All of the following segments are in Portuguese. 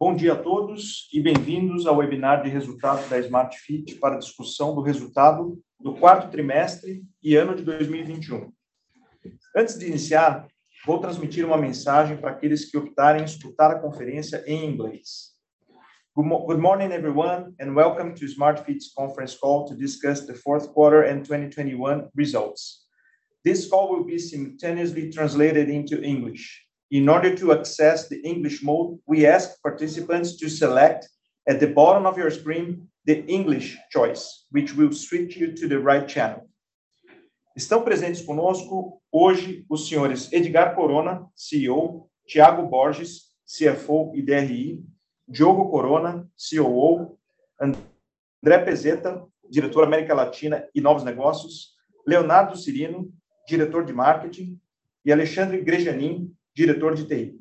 Bom dia a todos e bem-vindos ao webinar de resultados da Smart Fit para discussão do resultado do quarto trimestre e ano de 2021. Antes de iniciar, vou transmitir uma mensagem para aqueles que optarem escutar a conferência em inglês. Good morning, everyone, and welcome to Smart Fit's conference call to discuss the fourth quarter and 2021 results. This call will be simultaneously translated into English. In order to access the English mode, we ask participants to select at the bottom of your screen the English choice, which will switch you to the right channel. Estão presentes conosco hoje os senhores Edgar Corona, CEO, Thiago Borges, CFO e DRI, Diogo Corona, COO, André Pezeta, diretor América Latina e Novos Negócios, Leonardo Cirino, diretor de Marketing, e Alexandre Grejanin, diretor de TI.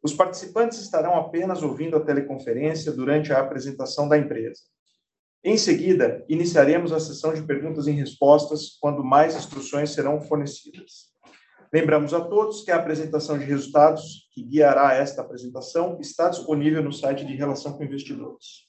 Os participantes estarão apenas ouvindo a teleconferência durante a apresentação da empresa. Em seguida, iniciaremos a sessão de perguntas e respostas, quando mais instruções serão fornecidas. Lembramos a todos que a apresentação de resultados que guiará esta apresentação está disponível no site de Relação com Investidores.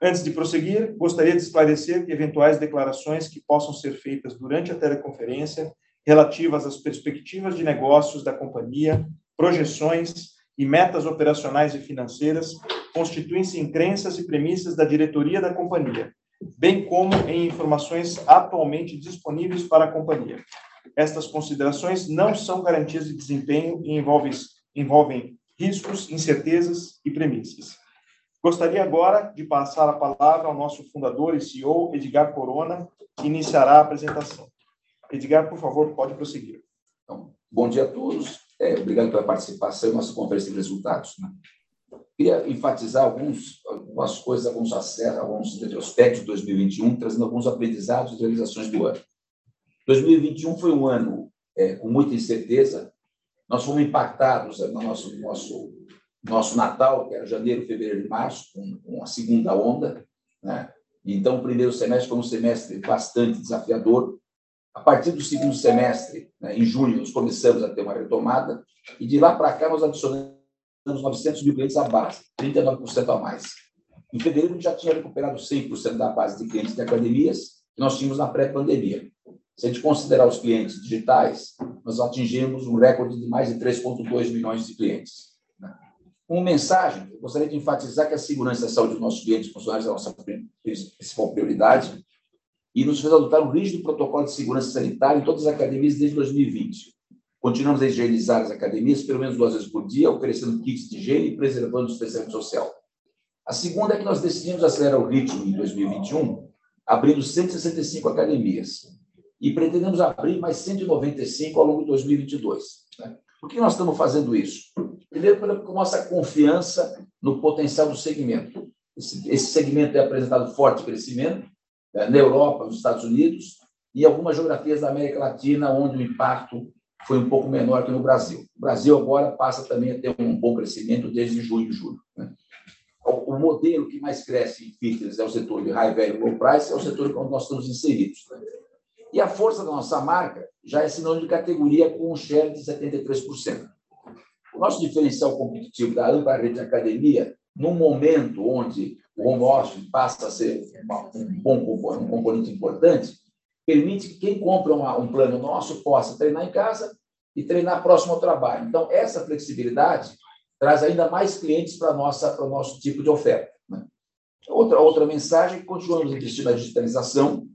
Antes de prosseguir, gostaria de esclarecer que eventuais declarações que possam ser feitas durante a teleconferência, relativas às perspectivas de negócios da companhia, projeções e metas operacionais e financeiras, constituem-se em crenças e premissas da diretoria da companhia, bem como em informações atualmente disponíveis para a companhia. Estas considerações não são garantias de desempenho e envolvem, envolvem riscos, incertezas e premissas. Gostaria agora de passar a palavra ao nosso fundador e CEO, Edgar Corona, que iniciará a apresentação. Edgar, por favor, pode prosseguir. Então, bom dia a todos. É, obrigado pela participação em nossa conferência de resultados. Né? Queria enfatizar alguns, algumas coisas, alguns acessos, alguns retrospectos de 2021, trazendo alguns aprendizados e realizações do ano. 2021 foi um ano é, com muita incerteza. Nós fomos impactados no nosso, nosso, nosso Natal, que era janeiro, fevereiro e março, com, com a segunda onda. Né? Então, o primeiro semestre foi um semestre bastante desafiador. A partir do segundo semestre, né, em junho, nós começamos a ter uma retomada, e de lá para cá nós adicionamos 900 mil clientes à base, 39% a mais. Em fevereiro, a gente já tinha recuperado 100% da base de clientes de academias que nós tínhamos na pré-pandemia. Se a gente considerar os clientes digitais, nós atingimos um recorde de mais de 3,2 milhões de clientes. Né? Uma mensagem, eu gostaria de enfatizar que a segurança e a saúde dos nossos clientes e funcionários é a nossa principal prioridade e nos fez adotar um rígido protocolo de segurança sanitária em todas as academias desde 2020. Continuamos a higienizar as academias pelo menos duas vezes por dia, oferecendo kits de higiene e preservando o distanciamento social. A segunda é que nós decidimos acelerar o ritmo em 2021, abrindo 165 academias e pretendemos abrir mais 195 ao longo de 2022. Né? Por que nós estamos fazendo isso? Primeiro, pela nossa confiança no potencial do segmento. Esse, esse segmento é apresentado forte crescimento? Na Europa, nos Estados Unidos e algumas geografias da América Latina, onde o impacto foi um pouco menor que no Brasil. O Brasil agora passa também a ter um bom crescimento desde junho e julho. Né? O, modelo que mais cresce em fitness é o setor de high value, low price, é o setor onde nós estamos inseridos. Né? E a força da nossa marca já é sinônimo de categoria com um share de 73%. O nosso diferencial competitivo da ampla rede de academia, num momento onde o home office passa a ser um bom um componente importante, permite que quem compra uma, um plano nosso possa treinar em casa e treinar próximo ao trabalho. Então, essa flexibilidade traz ainda mais clientes para, nossa, para o nosso tipo de oferta. Né? Outra, outra mensagem, continuamos investindo na digitalização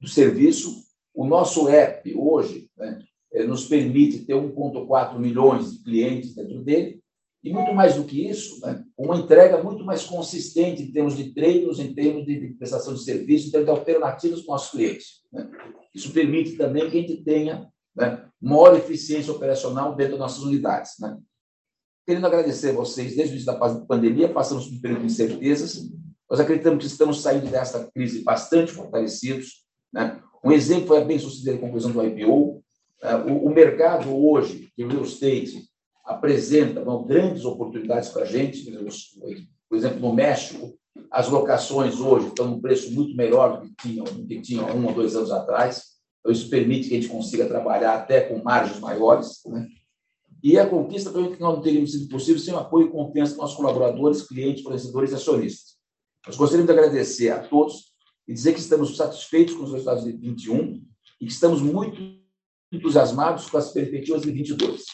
do serviço, o nosso app, hoje, né, eh, nos permite ter 1,4 milhões de clientes dentro dele, e muito mais do que isso, né, uma entrega muito mais consistente em termos de treinos, em termos de, prestação de serviço, em termos de alternativas para os nossos clientes. Né. Isso permite também que a gente tenha né, maior eficiência operacional dentro das nossas unidades. Né. Querendo agradecer a vocês, desde o início da pandemia, passamos por um período de incertezas, nós acreditamos que estamos saindo dessa crise bastante fortalecidos, né? Um exemplo foi a bem-sucedida conclusão do IPO. É, o, mercado hoje, que o real estate apresenta grandes oportunidades para a gente. Por exemplo, no México, as locações hoje estão num preço muito melhor do que tinham, do que tinham um ou dois anos atrás. Então, isso permite que a gente consiga trabalhar até com margens maiores. Né? E a conquista que não teria sido possível sem o apoio e confiança dos nossos colaboradores, clientes, fornecedores e acionistas. Nós gostaríamos de agradecer a todos e dizer que estamos satisfeitos com os resultados de 21 e que estamos muito entusiasmados com as perspectivas de 22.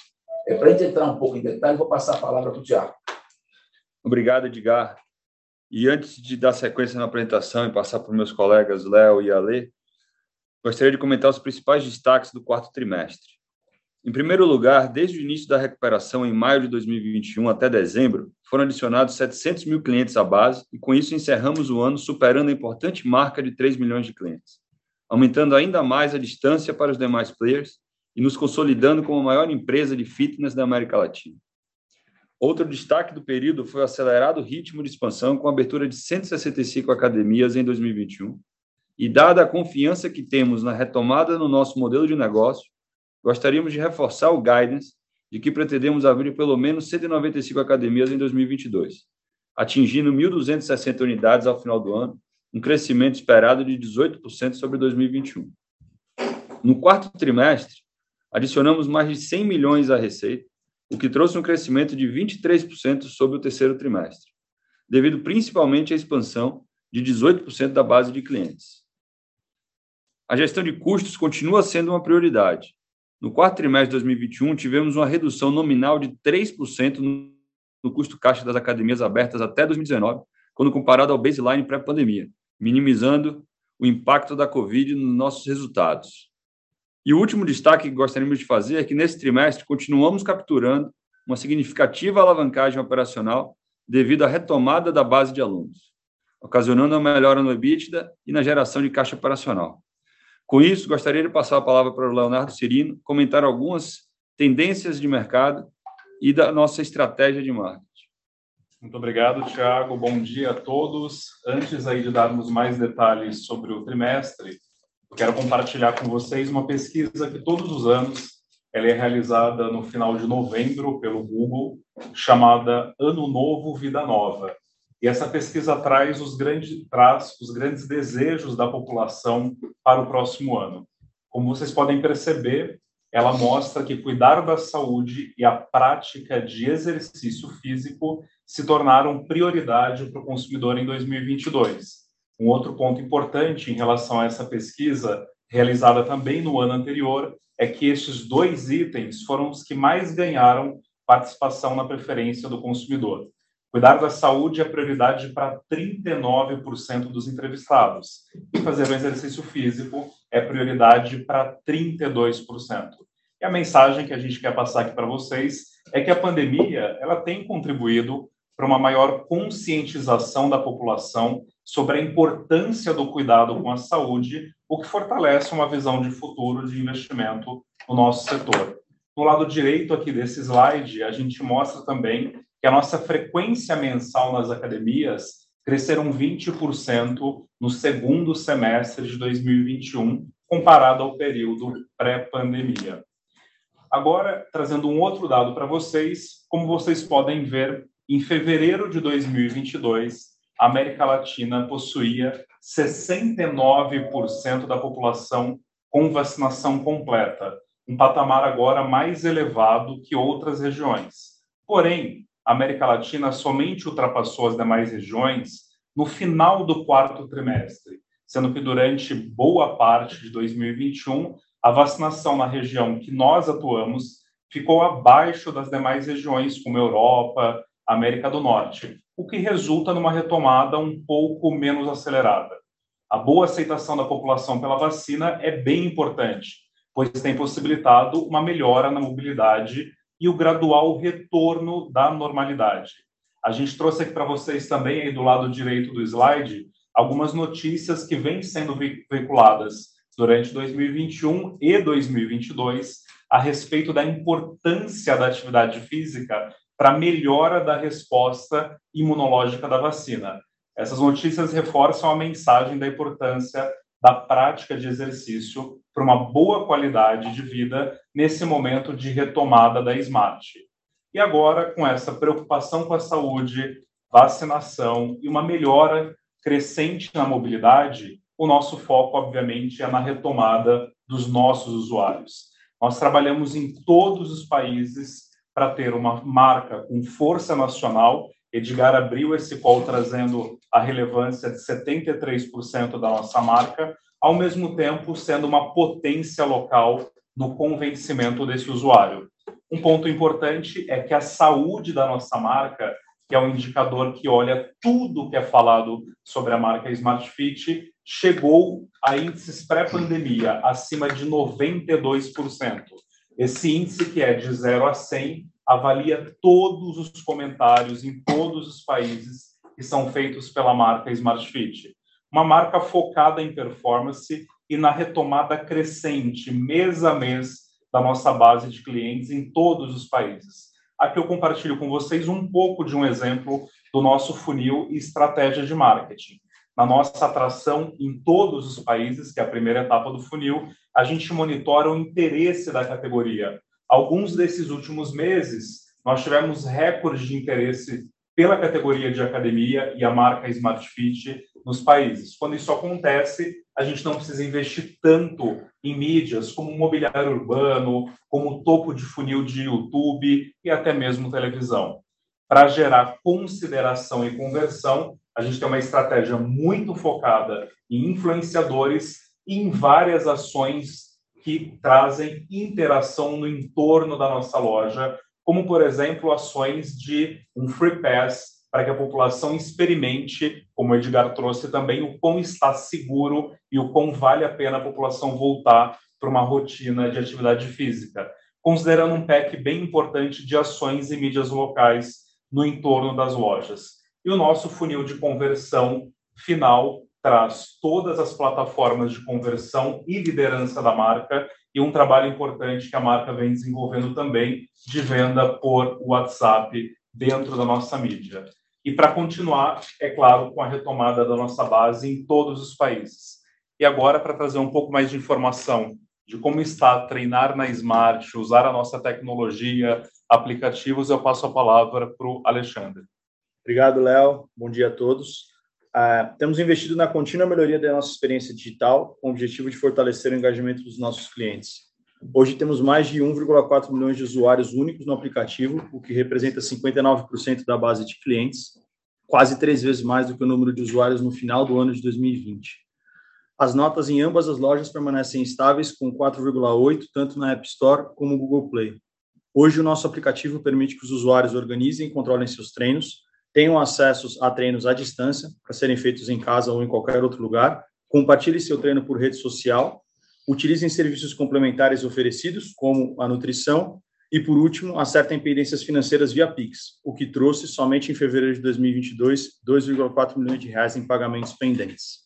É, para a gente entrar um pouco em detalhe, vou passar a palavra para o Tiago. Obrigado, Edgar. E antes de dar sequência na apresentação e passar para meus colegas Léo e Ale, gostaria de comentar os principais destaques do quarto trimestre. Em primeiro lugar, desde o início da recuperação em maio de 2021 até dezembro, foram adicionados 700 mil clientes à base e, com isso, encerramos o ano superando a importante marca de 3 milhões de clientes, aumentando ainda mais a distância para os demais players e nos consolidando como a maior empresa de fitness da América Latina. Outro destaque do período foi o acelerado ritmo de expansão com a abertura de 165 academias em 2021. E dada a confiança que temos na retomada no nosso modelo de negócio, gostaríamos de reforçar o guidance de que pretendemos abrir pelo menos 195 academias em 2022, atingindo 1.260 unidades ao final do ano, um crescimento esperado de 18% sobre 2021. No quarto trimestre, adicionamos mais de 100 milhões à receita, o que trouxe um crescimento de 23% sobre o terceiro trimestre, devido principalmente à expansão de 18% da base de clientes. A gestão de custos continua sendo uma prioridade, no quarto trimestre de 2021, tivemos uma redução nominal de 3% no custo caixa das academias abertas até 2019, quando comparado ao baseline pré-pandemia, minimizando o impacto da Covid nos nossos resultados. E o último destaque que gostaríamos de fazer é que nesse trimestre continuamos capturando uma significativa alavancagem operacional devido à retomada da base de alunos, ocasionando uma melhora no EBITDA e na geração de caixa operacional. Com isso, gostaria de passar a palavra para o Leonardo Cirino comentar algumas tendências de mercado e da nossa estratégia de marketing. Muito obrigado, Tiago. Bom dia a todos. Antes aí de darmos mais detalhes sobre o trimestre, eu quero compartilhar com vocês uma pesquisa que todos os anos ela é realizada no final de novembro pelo Google, chamada Ano Novo Vida Nova. E essa pesquisa traz os grandes, traz os grandes desejos da população para o próximo ano. Como vocês podem perceber, ela mostra que cuidar da saúde e a prática de exercício físico se tornaram prioridade para o consumidor em 2022. Um outro ponto importante em relação a essa pesquisa, realizada também no ano anterior, é que estes dois itens foram os que mais ganharam participação na preferência do consumidor. Cuidar da saúde é prioridade para 39% dos entrevistados. E fazer o exercício físico é prioridade para 32%. E a mensagem que a gente quer passar aqui para vocês é que a pandemia ela tem contribuído para uma maior conscientização da população sobre a importância do cuidado com a saúde, o que fortalece uma visão de futuro de investimento no nosso setor. No lado direito aqui desse slide, a gente mostra também que a nossa frequência mensal nas academias cresceram 20% no segundo semestre de 2021, comparado ao período pré-pandemia. Agora, trazendo um outro dado para vocês, como vocês podem ver, em fevereiro de 2022, a América Latina possuía 69% da população com vacinação completa, um patamar agora mais elevado que outras regiões. Porém, a América Latina somente ultrapassou as demais regiões no final do quarto trimestre, sendo que durante boa parte de 2021 a vacinação na região que nós atuamos ficou abaixo das demais regiões, como Europa, América do Norte, o que resulta numa retomada um pouco menos acelerada. A boa aceitação da população pela vacina é bem importante, pois tem possibilitado uma melhora na mobilidade e o gradual retorno da normalidade. A gente trouxe aqui para vocês também, aí do lado direito do slide, algumas notícias que vêm sendo veiculadas durante 2021 e 2022 a respeito da importância da atividade física para melhora da resposta imunológica da vacina. Essas notícias reforçam a mensagem da importância da prática de exercício para uma boa qualidade de vida nesse momento de retomada da Smart. E agora, com essa preocupação com a saúde, vacinação e uma melhora crescente na mobilidade, o nosso foco, obviamente, é na retomada dos nossos usuários. Nós trabalhamos em todos os países para ter uma marca com força nacional. Edgar abriu esse call trazendo a relevância de 73% da nossa marca, ao mesmo tempo sendo uma potência local no convencimento desse usuário. Um ponto importante é que a saúde da nossa marca, que é um indicador que olha tudo que é falado sobre a marca Smart Fit, chegou a índices pré-pandemia acima de 92%. Esse índice, que é de 0 a 100, avalia todos os comentários em todos os países que são feitos pela marca Smart Fit. Uma marca focada em performance e na retomada crescente, mês a mês, da nossa base de clientes em todos os países. Aqui eu compartilho com vocês um pouco de um exemplo do nosso funil e estratégia de marketing. Na nossa atração em todos os países, que é a primeira etapa do funil, a gente monitora o interesse da categoria. Alguns desses últimos meses, nós tivemos recordes de interesse pela categoria de academia e a marca Smart Fit nos países. Quando isso acontece, a gente não precisa investir tanto em mídias como mobiliário urbano, como topo de funil de YouTube e até mesmo televisão. Para gerar consideração e conversão, a gente tem uma estratégia muito focada em influenciadores e em várias ações que trazem interação no entorno da nossa loja, como, por exemplo, ações de um free pass para que a população experimente, como o Edgar trouxe também, o quão está seguro e o quão vale a pena a população voltar para uma rotina de atividade física, considerando um pack bem importante de ações e mídias locais no entorno das lojas. E o nosso funil de conversão final traz todas as plataformas de conversão e liderança da marca e um trabalho importante que a marca vem desenvolvendo também de venda por WhatsApp dentro da nossa mídia e para continuar, é claro, com a retomada da nossa base em todos os países. E agora, para trazer um pouco mais de informação de como está treinar na Smart, usar a nossa tecnologia, aplicativos, eu passo a palavra para o Alexandre. Obrigado, Léo. Bom dia a todos. Uh, temos investido na contínua melhoria da nossa experiência digital, com o objetivo de fortalecer o engajamento dos nossos clientes. Hoje temos mais de 1,4 milhões de usuários únicos no aplicativo, o que representa 59% da base de clientes, quase três vezes mais do que o número de usuários no final do ano de 2020. As notas em ambas as lojas permanecem estáveis, com 4,8, tanto na App Store como no Google Play. Hoje, o nosso aplicativo permite que os usuários organizem e controlem seus treinos, tenham acesso a treinos à distância, para serem feitos em casa ou em qualquer outro lugar, compartilhe seu treino por rede social. Utilizem serviços complementares oferecidos, como a nutrição, e, por último, acertem pendências financeiras via Pix, o que trouxe, somente em fevereiro de 2022, 2,4 milhões de reais em pagamentos pendentes.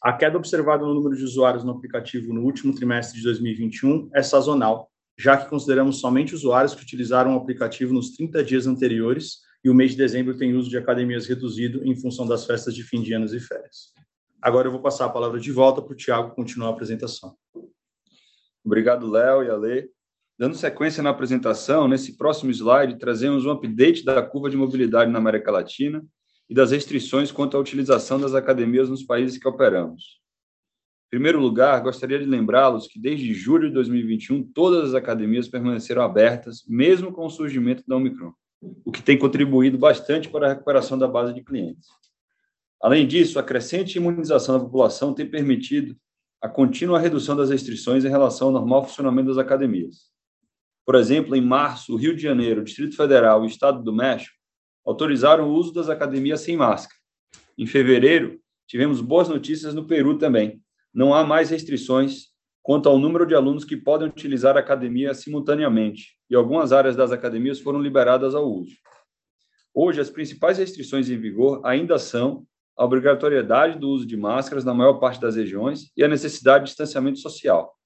A queda observada no número de usuários no aplicativo no último trimestre de 2021 é sazonal, já que consideramos somente usuários que utilizaram o aplicativo nos 30 dias anteriores e o mês de dezembro tem uso de academias reduzido em função das festas de fim de anos e férias. Agora eu vou passar a palavra de volta para o Tiago continuar a apresentação. Obrigado, Léo e Ale. Dando sequência na apresentação, nesse próximo slide, trazemos um update da curva de mobilidade na América Latina e das restrições quanto à utilização das academias nos países que operamos. Em primeiro lugar, gostaria de lembrá-los que desde julho de 2021, todas as academias permaneceram abertas, mesmo com o surgimento da Omicron, o que tem contribuído bastante para a recuperação da base de clientes. Além disso, a crescente imunização da população tem permitido a contínua redução das restrições em relação ao normal funcionamento das academias. Por exemplo, em março, o Rio de Janeiro, o Distrito Federal e o Estado do México autorizaram o uso das academias sem máscara. Em fevereiro, tivemos boas notícias no Peru também. Não há mais restrições quanto ao número de alunos que podem utilizar a academia simultaneamente, e algumas áreas das academias foram liberadas ao uso. Hoje, as principais restrições em vigor ainda são a obrigatoriedade do uso de máscaras na maior parte das regiões e a necessidade de distanciamento social.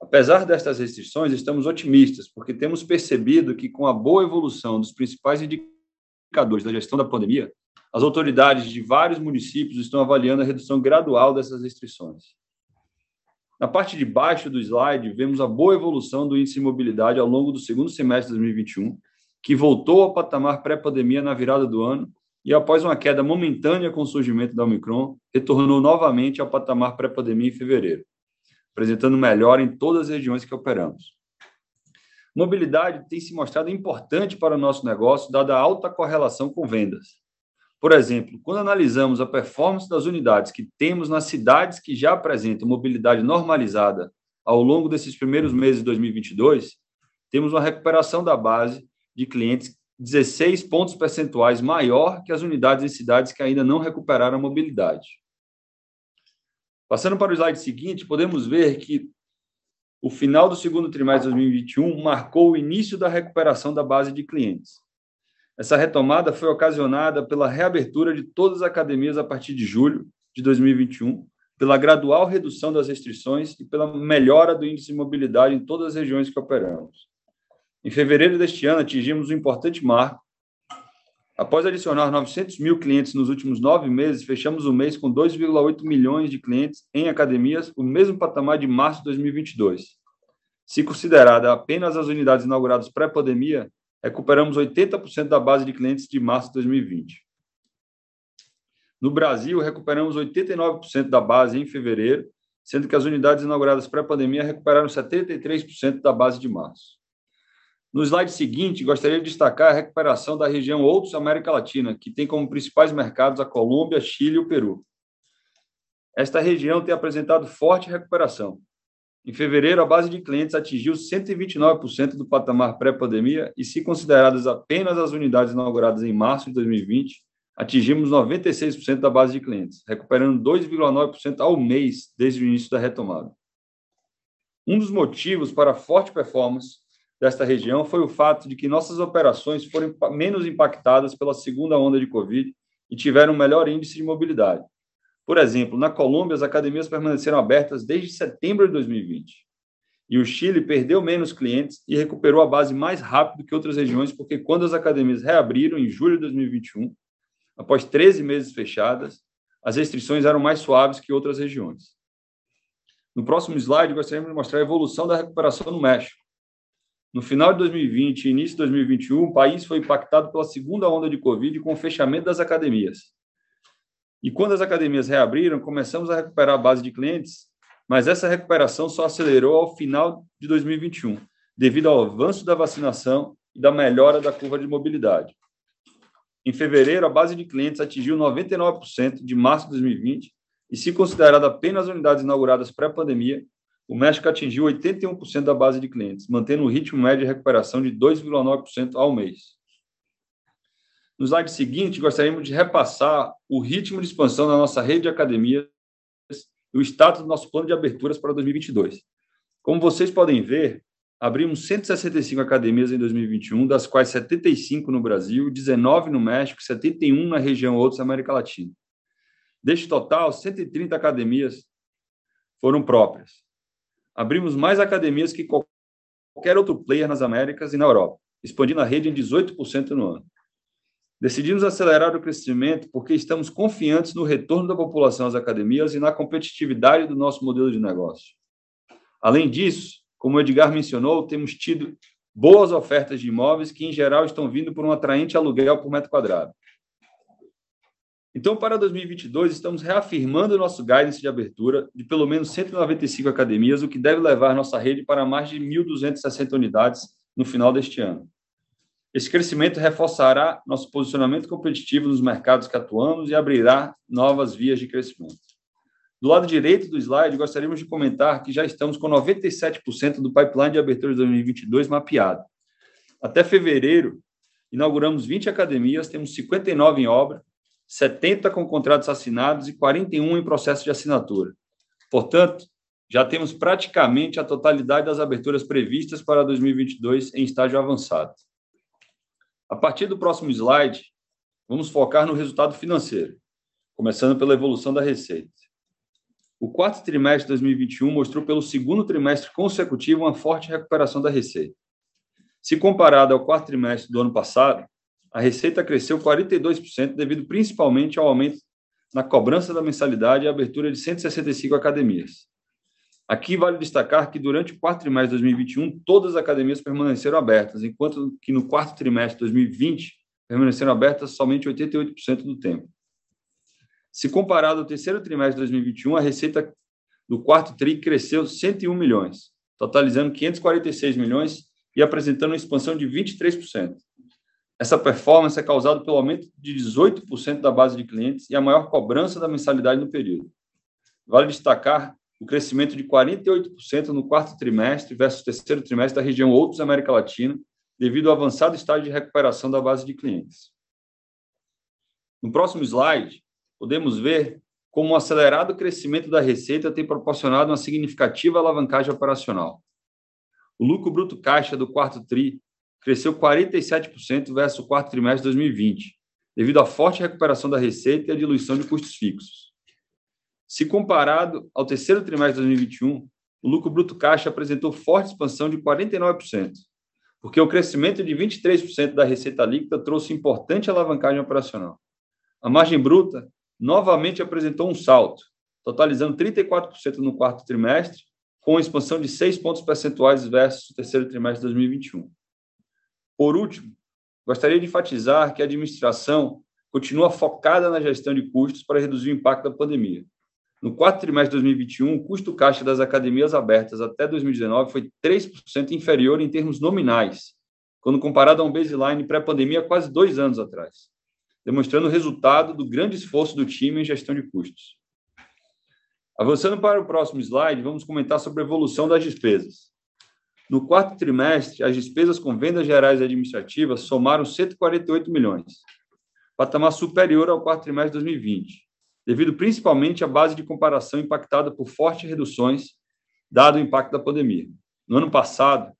Apesar destas restrições, estamos otimistas, porque temos percebido que, com a boa evolução dos principais indicadores da gestão da pandemia, as autoridades de vários municípios estão avaliando a redução gradual dessas restrições. Na parte de baixo do slide, vemos a boa evolução do índice de mobilidade ao longo do segundo semestre de 2021, que voltou ao patamar pré-pandemia na virada do ano e, após uma queda momentânea com o surgimento da Omicron, retornou novamente ao patamar pré-pandemia em fevereiro, apresentando melhora em todas as regiões que operamos. Mobilidade tem se mostrado importante para o nosso negócio, dada a alta correlação com vendas. Por exemplo, quando analisamos a performance das unidades que temos nas cidades que já apresentam mobilidade normalizada ao longo desses primeiros meses de 2022, temos uma recuperação da base de clientes 16 pontos percentuais maior que as unidades em cidades que ainda não recuperaram a mobilidade. Passando para o slide seguinte, podemos ver que o final do segundo trimestre de 2021 marcou o início da recuperação da base de clientes. Essa retomada foi ocasionada pela reabertura de todas as academias a partir de julho de 2021, pela gradual redução das restrições e pela melhora do índice de mobilidade em todas as regiões que operamos. Em fevereiro deste ano, atingimos um importante marco. Após adicionar 900 mil clientes nos últimos nove meses, fechamos o mês com 2,8 milhões de clientes em academias, o mesmo patamar de março de 2022. Se considerada apenas as unidades inauguradas pré-pandemia, recuperamos 80% da base de clientes de março de 2020. No Brasil, recuperamos 89% da base em fevereiro, sendo que as unidades inauguradas pré-pandemia recuperaram 73% da base de março. No slide seguinte, gostaria de destacar a recuperação da região Outros América Latina, que tem como principais mercados a Colômbia, Chile e o Peru. Esta região tem apresentado forte recuperação, em fevereiro, a base de clientes atingiu 129% do patamar pré-pandemia e, se consideradas apenas as unidades inauguradas em março de 2020, atingimos 96% da base de clientes, recuperando 2,9% ao mês desde o início da retomada. Um dos motivos para a forte performance desta região foi o fato de que nossas operações foram menos impactadas pela segunda onda de Covid e tiveram um melhor índice de mobilidade. Por exemplo, na Colômbia, as academias permaneceram abertas desde setembro de 2020. E o Chile perdeu menos clientes e recuperou a base mais rápido que outras regiões, porque quando as academias reabriram em julho de 2021, após 13 meses fechadas, as restrições eram mais suaves que outras regiões. No próximo slide, gostaríamos de mostrar a evolução da recuperação no México. No final de 2020 e início de 2021, o país foi impactado pela segunda onda de Covid com o fechamento das academias. E quando as academias reabriram, começamos a recuperar a base de clientes, mas essa recuperação só acelerou ao final de 2021, devido ao avanço da vacinação e da melhora da curva de mobilidade. Em fevereiro, a base de clientes atingiu 99% de março de 2020, e se considerada apenas unidades inauguradas pré-pandemia, o México atingiu 81% da base de clientes, mantendo o ritmo médio de recuperação de 2,9% ao mês. No slide seguinte, gostaríamos de repassar o ritmo de expansão da nossa rede de academias e o status do nosso plano de aberturas para 2022. Como vocês podem ver, abrimos 165 academias em 2021, das quais 75 no Brasil, 19 no México, 71 na região outros América Latina. Deste total, 130 academias foram próprias. Abrimos mais academias que qualquer outro player nas Américas e na Europa, expandindo a rede em 18% no ano. Decidimos acelerar o crescimento porque estamos confiantes no retorno da população às academias e na competitividade do nosso modelo de negócio. Além disso, como o Edgar mencionou, temos tido boas ofertas de imóveis que, em geral, estão vindo por um atraente aluguel por metro quadrado. Então, para 2022, estamos reafirmando o nosso guidance de abertura de pelo menos 195 academias, o que deve levar nossa rede para mais de 1.260 unidades no final deste ano. Esse crescimento reforçará nosso posicionamento competitivo nos mercados que atuamos e abrirá novas vias de crescimento. Do lado direito do slide, gostaríamos de comentar que já estamos com 97% do pipeline de abertura de 2022 mapeado. Até fevereiro, inauguramos 20 academias, temos 59 em obra, 70 com contratos assinados e 41 em processo de assinatura. Portanto, já temos praticamente a totalidade das aberturas previstas para 2022 em estágio avançado. A partir do próximo slide, vamos focar no resultado financeiro, começando pela evolução da receita. O quarto trimestre de 2021 mostrou pelo segundo trimestre consecutivo uma forte recuperação da receita. Se comparado ao quarto trimestre do ano passado, a receita cresceu 42% devido principalmente ao aumento na cobrança da mensalidade e abertura de 165 academias. Aqui vale destacar que durante o quarto trimestre de 2021, todas as academias permaneceram abertas, enquanto que no quarto trimestre de 2020, permaneceram abertas somente 88% do tempo. Se comparado ao terceiro trimestre de 2021, a receita do quarto TRI cresceu 101 milhões, totalizando 546 milhões, e apresentando uma expansão de 23%. Essa performance é causada pelo aumento de 18% da base de clientes e a maior cobrança da mensalidade no período. Vale destacar o crescimento de 48% no quarto trimestre versus terceiro trimestre da região Outros América Latina, devido ao avançado estágio de recuperação da base de clientes. No próximo slide, podemos ver como o acelerado crescimento da receita tem proporcionado uma significativa alavancagem operacional. O lucro bruto caixa do quarto TRI cresceu 47% versus o quarto trimestre de 2020, devido à forte recuperação da receita e à diluição de custos fixos. Se comparado ao terceiro trimestre de 2021, o lucro bruto caixa apresentou forte expansão de 49%, porque o crescimento de 23% da receita líquida trouxe importante alavancagem operacional. A margem bruta novamente apresentou um salto, totalizando 34% no quarto trimestre, com expansão de 6 pontos percentuais versus o terceiro trimestre de 2021. Por último, gostaria de enfatizar que a administração continua focada na gestão de custos para reduzir o impacto da pandemia. No quarto trimestre de 2021, o custo caixa das academias abertas até 2019 foi 3% inferior em termos nominais, quando comparado a um baseline pré-pandemia quase dois anos atrás, demonstrando o resultado do grande esforço do time em gestão de custos. Avançando para o próximo slide, vamos comentar sobre a evolução das despesas. No quarto trimestre, as despesas com vendas gerais e administrativas somaram 148 milhões, patamar superior ao quarto trimestre de 2020, devido principalmente à base de comparação impactada por fortes reduções, dado o impacto da pandemia. No ano passado,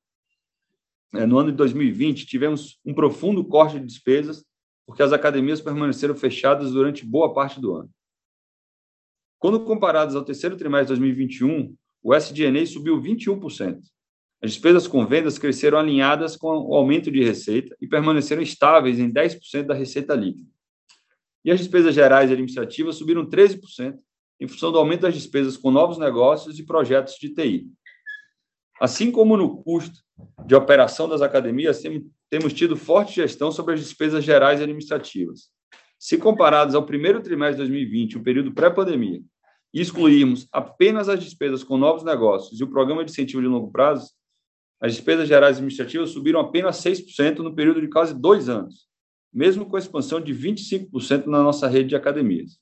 é, no ano de 2020, tivemos um profundo corte de despesas, porque as academias permaneceram fechadas durante boa parte do ano. Quando comparados ao terceiro trimestre de 2021, o SDNA subiu 21%, as despesas com vendas cresceram alinhadas com o aumento de receita e permaneceram estáveis em 10% da receita líquida. E as despesas gerais e administrativas subiram 13%, em função do aumento das despesas com novos negócios e projetos de TI. Assim como no custo de operação das academias, temos tido forte gestão sobre as despesas gerais e administrativas. Se comparados ao primeiro trimestre de 2020, o período pré-pandemia, e excluirmos apenas as despesas com novos negócios e o programa de incentivo de longo prazo, as despesas gerais administrativas subiram apenas 6% no período de quase dois anos, mesmo com a expansão de 25% na nossa rede de academias.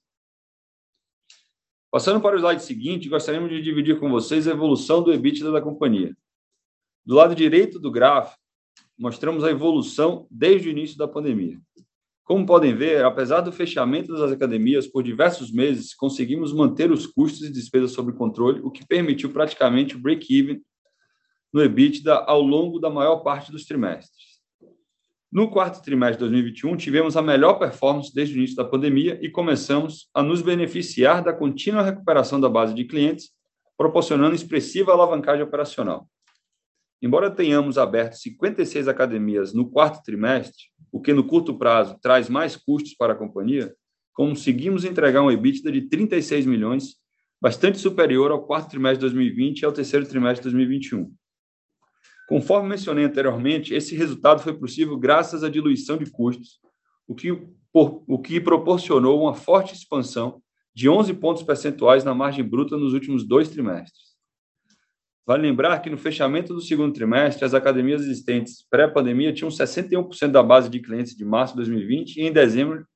Passando para o slide seguinte, gostaríamos de dividir com vocês a evolução do EBITDA da companhia. Do lado direito do gráfico, mostramos a evolução desde o início da pandemia. Como podem ver, apesar do fechamento das academias por diversos meses, conseguimos manter os custos e despesas sob controle, o que permitiu praticamente o break-even no EBITDA ao longo da maior parte dos trimestres. No quarto trimestre de 2021, tivemos a melhor performance desde o início da pandemia e começamos a nos beneficiar da contínua recuperação da base de clientes, proporcionando expressiva alavancagem operacional. Embora tenhamos aberto 56 academias no quarto trimestre, o que no curto prazo traz mais custos para a companhia, conseguimos entregar um EBITDA de 36 milhões, bastante superior ao quarto trimestre de 2020 e ao terceiro trimestre de 2021. Conforme mencionei anteriormente, esse resultado foi possível graças à diluição de custos, o que, por, o que proporcionou uma forte expansão de 11 pontos percentuais na margem bruta nos últimos dois trimestres. Vale lembrar que no fechamento do segundo trimestre, as academias existentes pré-pandemia tinham 61% da base de clientes de março de 2020 e em dezembro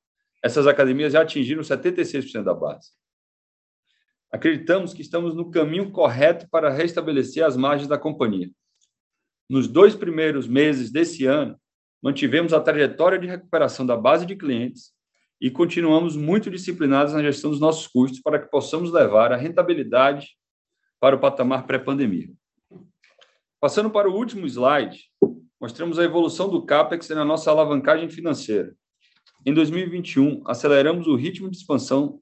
essas academias já atingiram 76% da base. Acreditamos que estamos no caminho correto para restabelecer as margens da companhia nos dois primeiros meses desse ano, mantivemos a trajetória de recuperação da base de clientes e continuamos muito disciplinados na gestão dos nossos custos para que possamos levar a rentabilidade para o patamar pré-pandemia. Passando para o último slide, mostramos a evolução do CAPEX na nossa alavancagem financeira. Em 2021, aceleramos o ritmo de expansão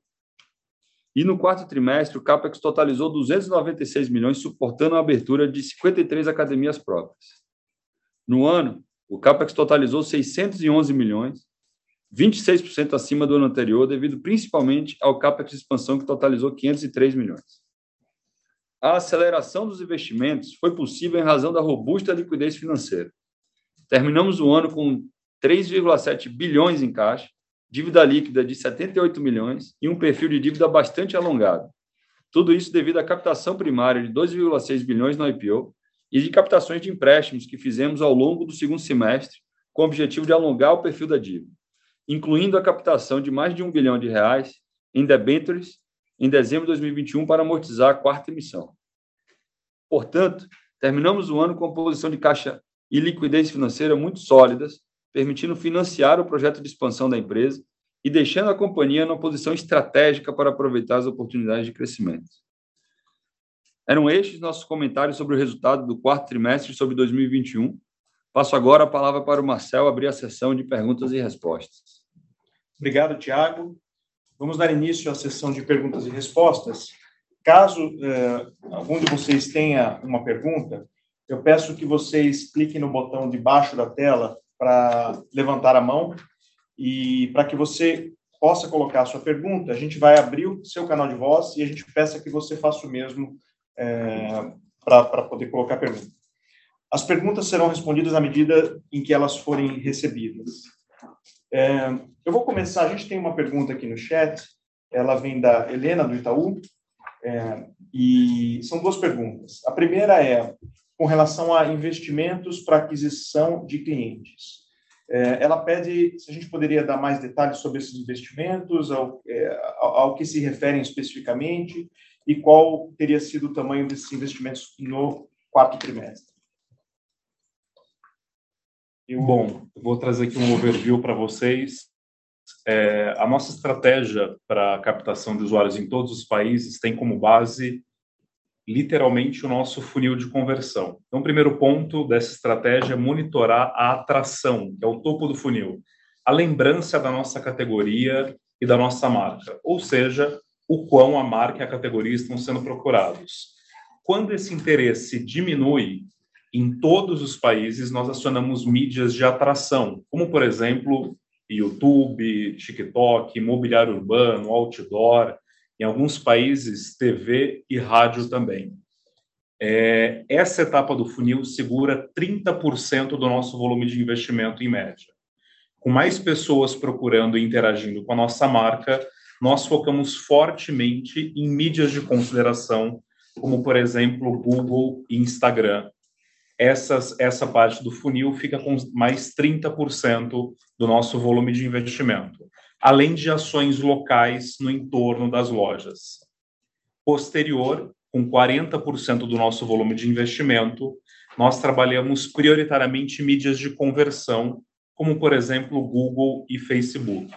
e no quarto trimestre, o CAPEX totalizou 296 milhões, suportando a abertura de 53 academias próprias. No ano, o CAPEX totalizou 611 milhões, 26% acima do ano anterior, devido principalmente ao CAPEX de expansão, que totalizou 503 milhões. A aceleração dos investimentos foi possível em razão da robusta liquidez financeira. Terminamos o ano com 3,7 bilhões em caixa, dívida líquida de 78 milhões e um perfil de dívida bastante alongado. Tudo isso devido à captação primária de 2,6 bilhões no IPO e de captações de empréstimos que fizemos ao longo do segundo semestre, com o objetivo de alongar o perfil da dívida, incluindo a captação de mais de um bilhão de reais em debêntures em dezembro de 2021 para amortizar a quarta emissão. Portanto, terminamos o ano com uma posição de caixa e liquidez financeira muito sólidas, permitindo financiar o projeto de expansão da empresa e deixando a companhia numa posição estratégica para aproveitar as oportunidades de crescimento. Eram estes nossos comentários sobre o resultado do quarto trimestre sobre 2021. Passo agora a palavra para o Marcel abrir a sessão de perguntas e respostas. Obrigado, Tiago. Vamos dar início à sessão de perguntas e respostas. Caso eh, algum de vocês tenha uma pergunta, eu peço que vocês cliquem no botão de baixo da tela para levantar a mão e para que você possa colocar a sua pergunta, a gente vai abrir o seu canal de voz e a gente peça que você faça o mesmo é, para poder colocar a pergunta. As perguntas serão respondidas à medida em que elas forem recebidas. É, eu vou começar, a gente tem uma pergunta aqui no chat, ela vem da Helena, do Itaú, é, e são duas perguntas. A primeira é com relação a investimentos para aquisição de clientes. É, ela pede se a gente poderia dar mais detalhes sobre esses investimentos, ao, é, ao que se referem especificamente, e qual teria sido o tamanho desses investimentos no quarto trimestre. Eu... Bom, vou trazer aqui um overview para vocês. É, a nossa estratégia para captação de usuários em todos os países tem como base literalmente o nosso funil de conversão. Então, o primeiro ponto dessa estratégia é monitorar a atração, que é o topo do funil, a lembrança da nossa categoria e da nossa marca, ou seja, o quão a marca e a categoria estão sendo procurados. Quando esse interesse diminui, em todos os países nós acionamos mídias de atração, como por exemplo YouTube, TikTok, mobiliário urbano, outdoor, em alguns países TV e rádio também. É, essa etapa do funil segura 30% do nosso volume de investimento em média. Com mais pessoas procurando e interagindo com a nossa marca, nós focamos fortemente em mídias de consideração, como, por exemplo, Google e Instagram. Essas, essa parte do funil fica com mais 30% do nosso volume de investimento, além de ações locais no entorno das lojas. Posterior, com 40% do nosso volume de investimento, nós trabalhamos prioritariamente mídias de conversão, como, por exemplo, Google e Facebook.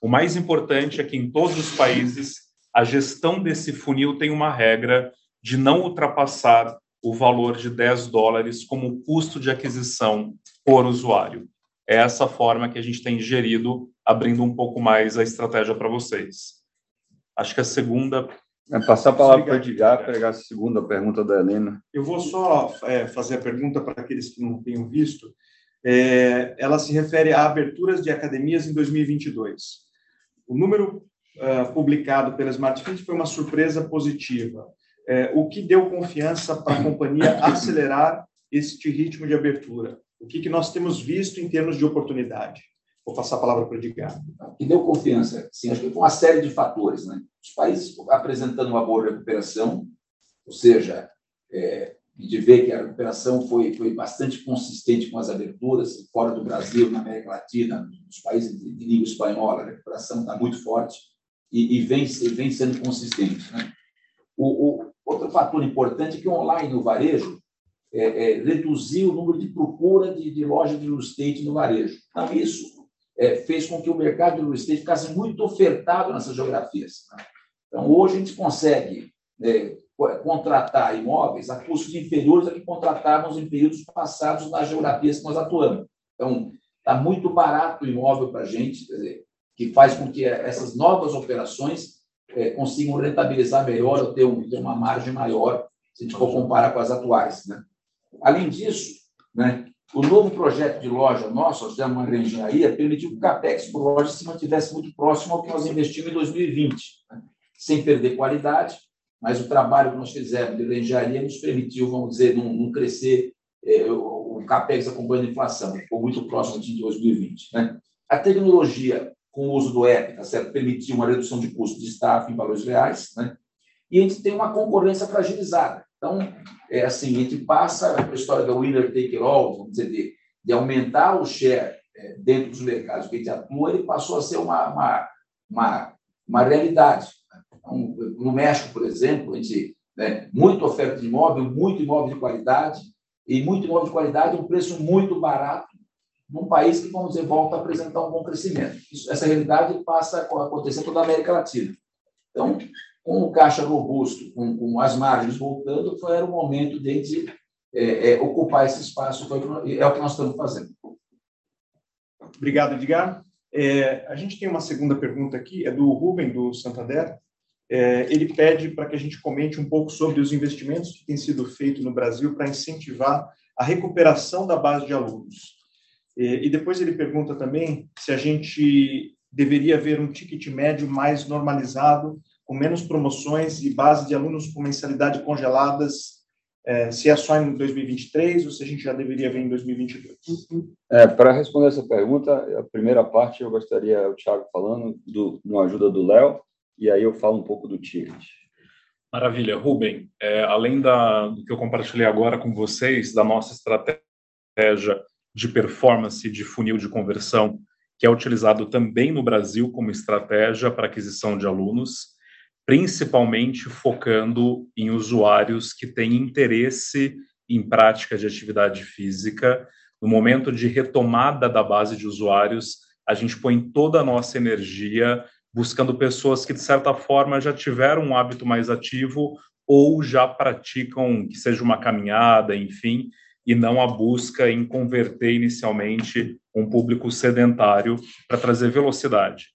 O mais importante é que em todos os países a gestão desse funil tem uma regra de não ultrapassar o valor de 10 dólares como custo de aquisição por usuário. É essa forma que a gente tem gerido, abrindo um pouco mais a estratégia para vocês. Acho que a segunda. É passar a palavra para o Edgar, pegar a segunda pergunta da Helena. Eu vou só é, fazer a pergunta para aqueles que não tenham visto. É, ela se refere a aberturas de academias em 2022. O número uh, publicado pela SmartFit foi uma surpresa positiva, é, o que deu confiança para a companhia acelerar este ritmo de abertura. O que, que nós temos visto em termos de oportunidade? Vou passar a palavra para o Edgar. Que deu confiança? Sim, acho que foi uma série de fatores. Né? Os países apresentando uma boa recuperação, ou seja, é, de ver que a recuperação foi, foi bastante consistente com as aberturas, fora do Brasil, na América Latina, nos países de, língua espanhola, a recuperação está muito forte e, e vem, vem sendo consistente. Né? O, o, outro fator importante é que online, no varejo, é, é, reduziu o número de procura de, de lojas de real estate no varejo. Então, isso é, fez com que o mercado de real estate ficasse muito ofertado nessas geografias. Né? Então, hoje a gente consegue é, contratar imóveis a custos inferiores a que contratávamos em períodos passados nas geografias que nós atuamos. Então, está muito barato o imóvel para a gente, dizer, que faz com que essas novas operações é, consigam rentabilizar melhor ou ter, um, ter, uma margem maior, se a gente for comparar com as atuais. Né? Além disso, né, o novo projeto de loja nosso, nós fizemos uma engenharia, permitiu que o CAPEX por loja se mantivesse muito próximo ao que nós investimos em 2020, né? sem perder qualidade mas o trabalho que nós fizemos de engenharia nos permitiu, vamos dizer, não, não crescer é, o, o CAPEX acompanhando a inflação, ficou muito próximo de 2020. Né? A tecnologia, com o uso do app, tá certo? permitiu uma redução de custo de staff em valores reais, né? e a gente tem uma concorrência fragilizada. Então, é assim, a gente passa a história do winner take all, vamos dizer, de, de aumentar o share é, dentro dos mercados que a gente atua, ele passou a ser uma, uma, uma, uma realidade. Então, no México, por exemplo, a gente né, muita oferta de imóvel, muito imóvel de qualidade, e muito imóvel de qualidade, um preço muito barato, num país que, vamos dizer, volta a apresentar um bom crescimento. Isso, essa realidade passa a acontecer em toda a América Latina. Então, com o caixa robusto, com, com as margens voltando, foi, era o momento de, é, é, ocupar esse espaço, foi, é o que nós estamos fazendo. Obrigado, Edgar. É, a gente tem uma segunda pergunta aqui, é do Rubem, do Santander. É, ele pede para que a gente comente um pouco sobre os investimentos que têm sido feitos no Brasil para incentivar a recuperação da base de alunos. É, e depois ele pergunta também se a gente deveria ver um ticket médio mais normalizado, com menos promoções e base de alunos com mensalidade congeladas, é, se é só em 2023 ou se a gente já deveria ver em 2022. É, para responder essa pergunta, a primeira parte eu gostaria, o Thiago falando, do, com a ajuda do Léo, e aí eu falo um pouco do ticket. Maravilha. Rubem, é, além da, do que eu compartilhei agora com vocês, da nossa estratégia de performance de funil de conversão, que é utilizado também no Brasil como estratégia para aquisição de alunos, principalmente focando em usuários que têm interesse em prática de atividade física. No momento de retomada da base de usuários, a gente põe toda a nossa energia buscando pessoas que, de certa forma, já tiveram um hábito mais ativo ou já praticam, que seja uma caminhada, enfim, e não a busca em converter inicialmente um público sedentário para trazer velocidade.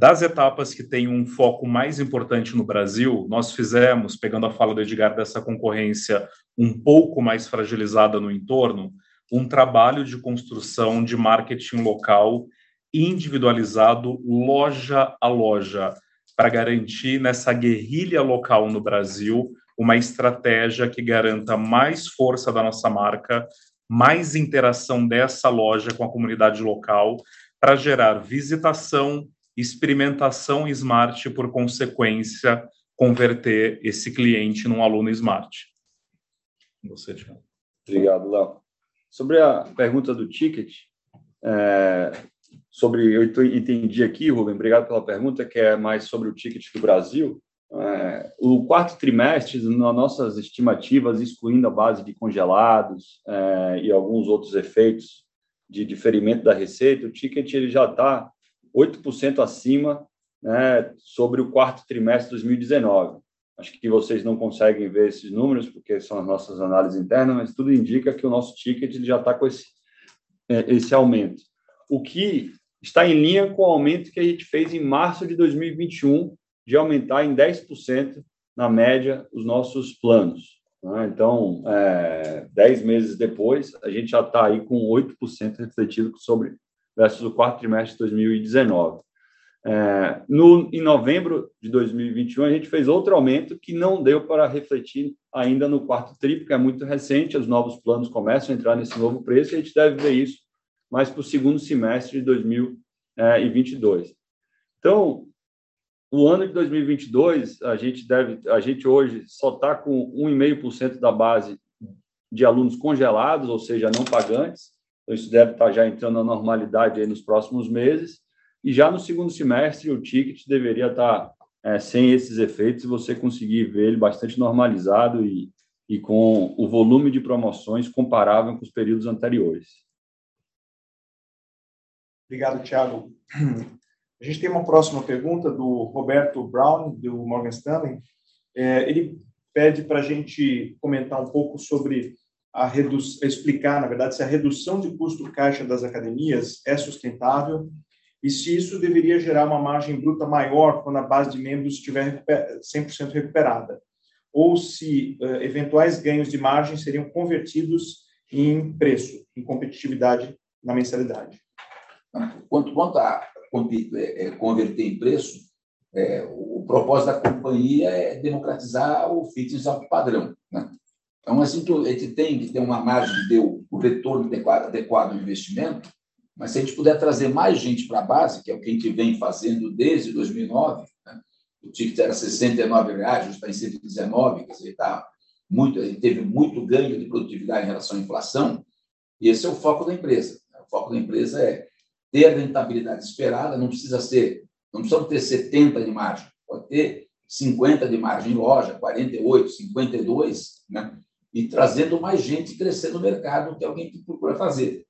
Das etapas que têm um foco mais importante no Brasil, nós fizemos, pegando a fala do Edgar dessa concorrência um pouco mais fragilizada no entorno, um trabalho de construção de marketing local individualizado, loja a loja, para garantir nessa guerrilha local no Brasil uma estratégia que garanta mais força da nossa marca, mais interação dessa loja com a comunidade local, para gerar visitação, experimentação smart por consequência, converter esse cliente num aluno smart. Você, Tiago. Obrigado, Léo. Sobre a pergunta do ticket, é, sobre, eu entendi aqui, Rubem, obrigado pela pergunta, que é mais sobre o ticket do Brasil. É, o quarto trimestre, nas nossas estimativas, excluindo a base de congelados é, e alguns outros efeitos de diferimento da receita, o ticket ele já está 8% acima né, sobre o quarto trimestre de 2019. Acho que vocês não conseguem ver esses números, porque são as nossas análises internas, mas tudo indica que o nosso ticket já está com esse, é, esse aumento. O que está em linha com o aumento que a gente fez em março de 2021, de aumentar em 10% na média os nossos planos. Né? Então, é, 10 meses depois, a gente já está aí com 8% refletido sobre versus o quarto trimestre de 2019. É, no, em novembro de 2021, a gente fez outro aumento que não deu para refletir ainda no quarto tri, porque é muito recente, os novos planos começam a entrar nesse novo preço e a gente deve ver isso mais para o segundo semestre de 2022. Então, o ano de 2022, a gente deve, a gente hoje só está com 1,5% da base de alunos congelados, ou seja, não pagantes. Então, isso deve estar já entrando na normalidade aí nos próximos meses. E já no segundo semestre, o ticket deveria estar é, sem esses efeitos, e você conseguir ver ele bastante normalizado e, e com o volume de promoções comparável com os períodos anteriores. Obrigado, Thiago. A gente tem uma próxima pergunta do Roberto Brown, do Morgan Stanley. É, ele pede para a gente comentar um pouco sobre a redução, explicar, na verdade, se a redução de custo caixa das academias é sustentável e se isso deveria gerar uma margem bruta maior quando a base de membros estiver 100% recuperada, ou se uh, eventuais ganhos de margem seriam convertidos em preço, em competitividade na mensalidade. Quanto, quanto a é, é, converter em preço, é, o propósito da companhia é democratizar o fitness alto padrão. Né? Então, assim, a gente tem que ter uma margem de ter o, retorno adequado, do investimento, mas se a gente puder trazer mais gente para a base, que é o que a gente vem fazendo desde 2009, né? o ticket era 69 reais, hoje está em 119, quer dizer, está muito, teve muito ganho de produtividade em relação à inflação, e esse é o foco da empresa. O foco da empresa é ter a rentabilidade esperada, não precisa ser, não precisa ter 70 de margem, pode ter 50 de margem em loja, 48, 52, né? E trazendo mais gente crescer no mercado, que é alguém que procura fazer.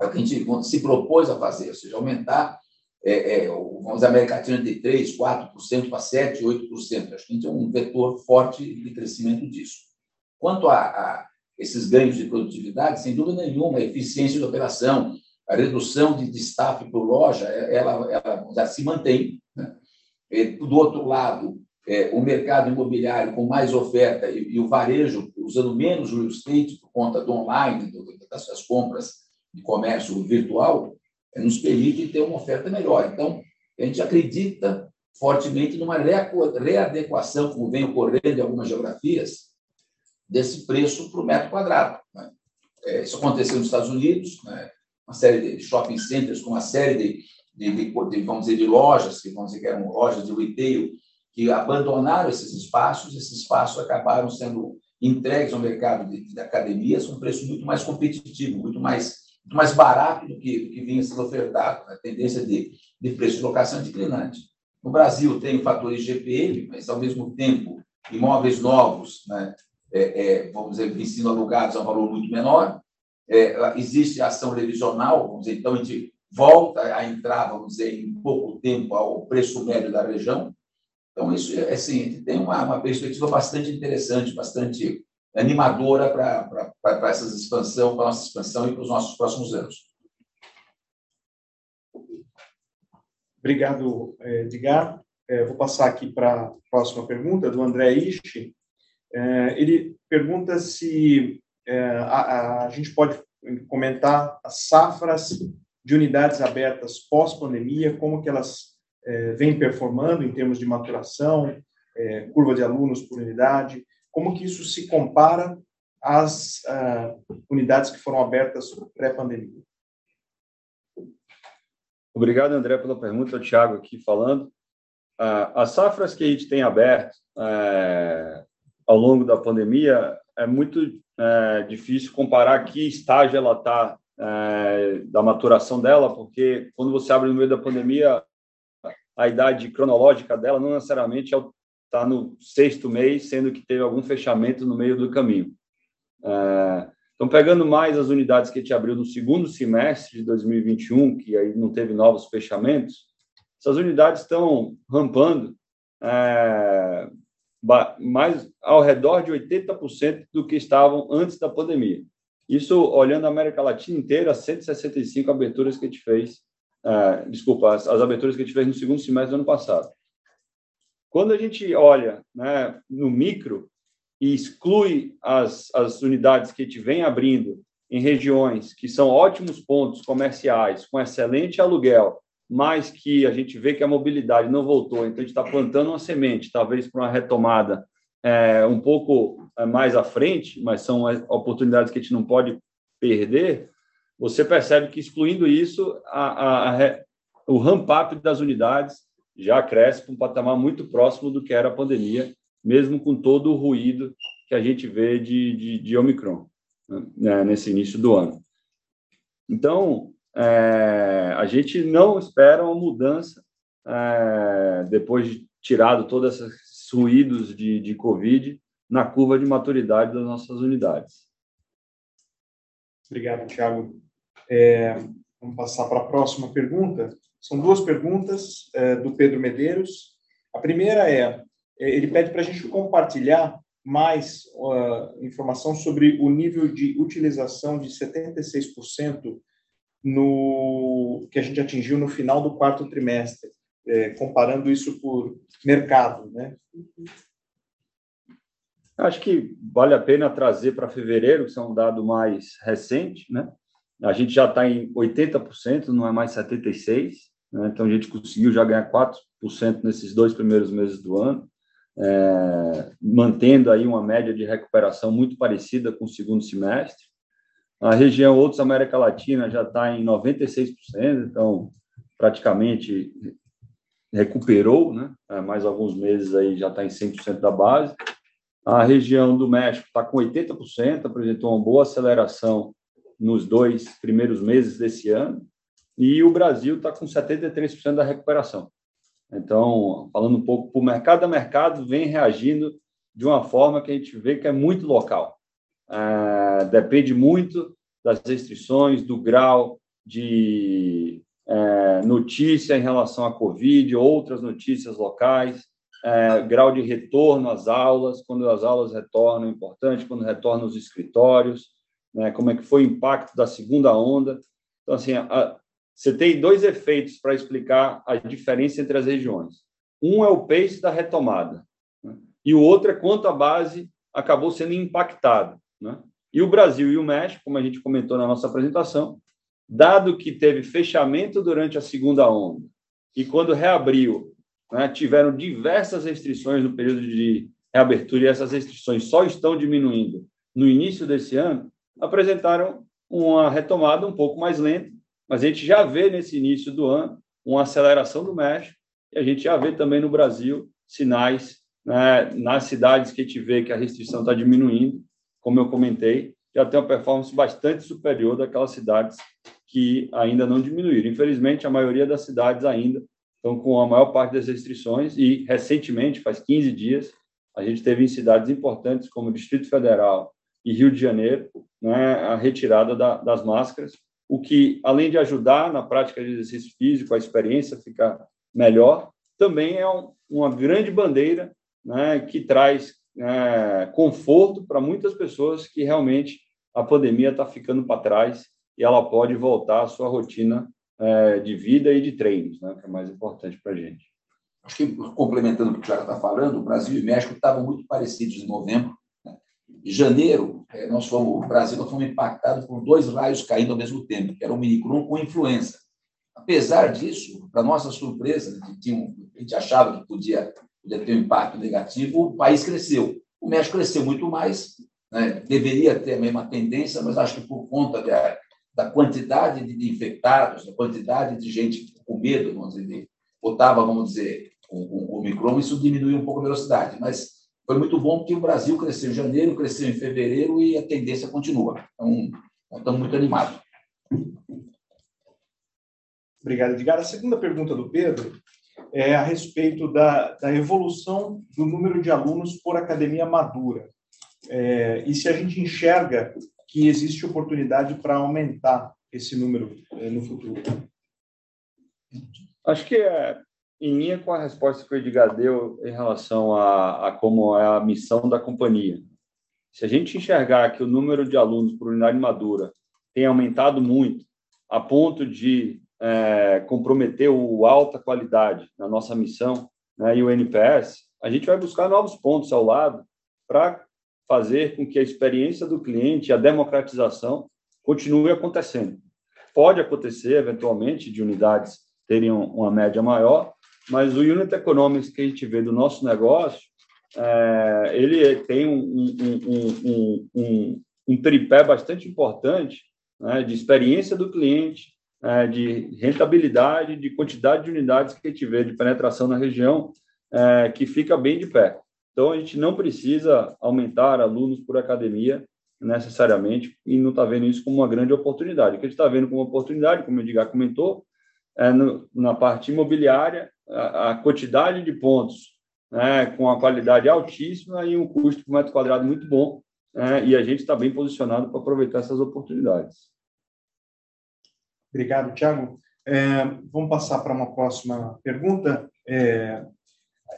É o que a gente se propôs a fazer, ou seja, aumentar, é, é, vamos dizer, a América Latina de 3%, 4% para 7%, 8%. Acho que a gente é um vetor forte de crescimento disso. Quanto a, a esses ganhos de produtividade, sem dúvida nenhuma, a eficiência de operação, a redução de, de staff por loja, ela, ela, ela se mantém. Né? do outro lado, é, o mercado imobiliário com mais oferta e, e, o varejo usando menos real estate por conta do online, do, das suas compras de comércio virtual, é, nos permite ter uma oferta melhor. Então, a gente acredita fortemente numa readequação, como vem ocorrendo em algumas geografias, desse preço para o metro quadrado. Né? É, isso aconteceu nos Estados Unidos, né? uma série de shopping centers com uma série de, de, de, vamos dizer, de lojas, que vamos dizer que eram lojas de retail, que abandonaram esses espaços, esses espaços acabaram sendo entregues ao mercado de, de academias um preço muito mais competitivo, muito mais, muito mais barato do que, do que vinha sendo ofertado, a tendência de, de preço de locação declinante. No Brasil tem o fator IGPM, mas, ao mesmo tempo, imóveis novos, né, é, é, vamos dizer, ensino alugados a um valor muito menor, é, existe ação revisional, vamos dizer, então a gente volta a entrar, vamos dizer, em pouco tempo ao preço médio da região. Então, isso é assim, tem uma, uma perspectiva bastante interessante, bastante animadora para essa expansão, para nossa expansão e para os nossos próximos anos. Obrigado, eh, Edgar. É, vou passar aqui para a próxima pergunta, do André Ishi. É, ele pergunta se a, a, gente pode comentar as safras de unidades abertas pós-pandemia, como que elas é, vêm performando em termos de maturação, é, curva de alunos por unidade, como que isso se compara às uh, unidades que foram abertas pré-pandemia. Obrigado, André, pela pergunta. O Thiago aqui falando. Uh, as safras que a gente tem aberto uh, ao longo da pandemia é muito é, difícil comparar que estágio ela está é, da maturação dela, porque quando você abre no meio da pandemia, a idade cronológica dela não necessariamente está no sexto mês, sendo que teve algum fechamento no meio do caminho. É, então, pegando mais as unidades que a gente abriu no segundo semestre de 2021, que aí não teve novos fechamentos, essas unidades estão rampando é, mais ao redor de 80% do que estavam antes da pandemia. Isso olhando a América Latina inteira, 165 aberturas que a gente fez, uh, desculpa, as, as, aberturas que a gente fez no segundo semestre do ano passado. Quando a gente olha né, no micro e exclui as, as unidades que a gente vem abrindo em regiões que são ótimos pontos comerciais, com excelente aluguel, mas que a gente vê que a mobilidade não voltou, então a gente está plantando uma semente, talvez para uma retomada é, um pouco é, mais à frente, mas são oportunidades que a gente não pode perder. Você percebe que, excluindo isso, a, a, a, o ramp-up das unidades já cresce para um patamar muito próximo do que era a pandemia, mesmo com todo o ruído que a gente vê de, de, de Omicron né, nesse início do ano. Então, é, a gente não espera uma mudança é, depois de tirado todos esses ruídos de, de Covid na curva de maturidade das nossas unidades. Obrigado, Tiago. É, vamos passar para a próxima pergunta. São duas perguntas é, do Pedro Medeiros. A primeira é, é ele pede para a gente compartilhar mais uh, informação sobre o nível de utilização de 76% no que a gente atingiu no final do quarto trimestre, é, comparando isso por mercado, né? Acho que vale a pena trazer para fevereiro, que é um dado mais recente, né? A gente já está em 80%, não é mais 76%, né? então a gente conseguiu já ganhar 4% nesses dois primeiros meses do ano, é, mantendo aí uma média de recuperação muito parecida com o segundo semestre. A região Outros América Latina já está em 96%, então praticamente recuperou, né? mais alguns meses aí já está em 100% da base. A região do México está com 80%, apresentou uma boa aceleração nos dois primeiros meses desse ano, e o Brasil está com 73% da recuperação. Então, falando um pouco por mercado a mercado, vem reagindo de uma forma que a gente vê que é muito local. É, depende muito das restrições, do grau de é, notícia em relação à Covid, outras notícias locais, é, grau de retorno às aulas, quando as aulas retornam, importante, quando retornam os escritórios, né, como é que foi o impacto da segunda onda. Então, assim, a, você tem dois efeitos para explicar a diferença entre as regiões. Um é o pace da retomada, né, e o outro é quanto a base acabou sendo impactada. Né? E o Brasil e o México, como a gente comentou na nossa apresentação, dado que teve fechamento durante a segunda onda e quando reabriu, né, tiveram diversas restrições no período de reabertura e essas restrições só estão diminuindo no início desse ano, apresentaram uma retomada um pouco mais lenta, mas a gente já vê nesse início do ano uma aceleração do México e a gente já vê também no Brasil sinais né, nas cidades que a gente vê que a restrição está diminuindo, como eu comentei, já tem uma performance bastante superior daquelas cidades que ainda não diminuíram. Infelizmente, a maioria das cidades ainda estão com a maior parte das restrições e, recentemente, faz 15 dias, a gente teve em cidades importantes como Distrito Federal e Rio de Janeiro né, a retirada da, das máscaras, o que, além de ajudar na prática de exercício físico, a experiência ficar melhor, também é um, uma grande bandeira né, que traz é, conforto para muitas pessoas que realmente a pandemia está ficando para trás e ela pode voltar à sua rotina é, de vida e de treinos, né, que é mais importante para a gente. Acho que, complementando o que o Tiago está falando, o Brasil e o México estavam muito parecidos em novembro. Janeiro, é, nós fomos, o Brasil nós fomos impactados por dois raios caindo ao mesmo tempo, que era o Minicron com influenza. Apesar disso, para nossa surpresa, a gente achava que podia podia ter um impacto negativo, o país cresceu. O México cresceu muito mais, né? deveria ter a mesma tendência, mas acho que por conta da, da quantidade de infectados, da quantidade de gente com medo, vamos dizer, botava, vamos dizer, o, o, o micron, isso diminuiu um pouco a velocidade, mas foi muito bom porque o Brasil cresceu em janeiro, cresceu em fevereiro e a tendência continua. Então, estamos muito animados. Obrigado, Edgar. A segunda pergunta do Pedro é a respeito da, da evolução do número de alunos por academia madura. É, e se a gente enxerga que existe oportunidade para aumentar esse número é, no futuro. Acho que é em linha com a resposta que o Edgar deu em relação a, a como é a missão da companhia. Se a gente enxergar que o número de alunos por unidade madura tem aumentado muito, a ponto de é, comprometer o alta qualidade na nossa missão né, e o NPS, a gente vai buscar novos pontos ao lado para fazer com que a experiência do cliente a democratização continue acontecendo. Pode acontecer, eventualmente, de unidades terem uma média maior, mas o unit economics que a gente vê do nosso negócio, é, ele tem um, um, um, um, tripé bastante importante né, de experiência do cliente, é, de rentabilidade, de quantidade de unidades que a gente vê de penetração na região, é, que fica bem de pé. Então, a gente não precisa aumentar alunos por academia necessariamente e não está vendo isso como uma grande oportunidade. O que a gente está vendo como oportunidade, como o Edgar comentou, é no, na parte imobiliária, a, a quantidade de pontos né, com a qualidade altíssima e um custo por metro quadrado muito bom, né, e a gente está bem posicionado para aproveitar essas oportunidades. Obrigado, Tiago. É, vamos passar para uma próxima pergunta. É,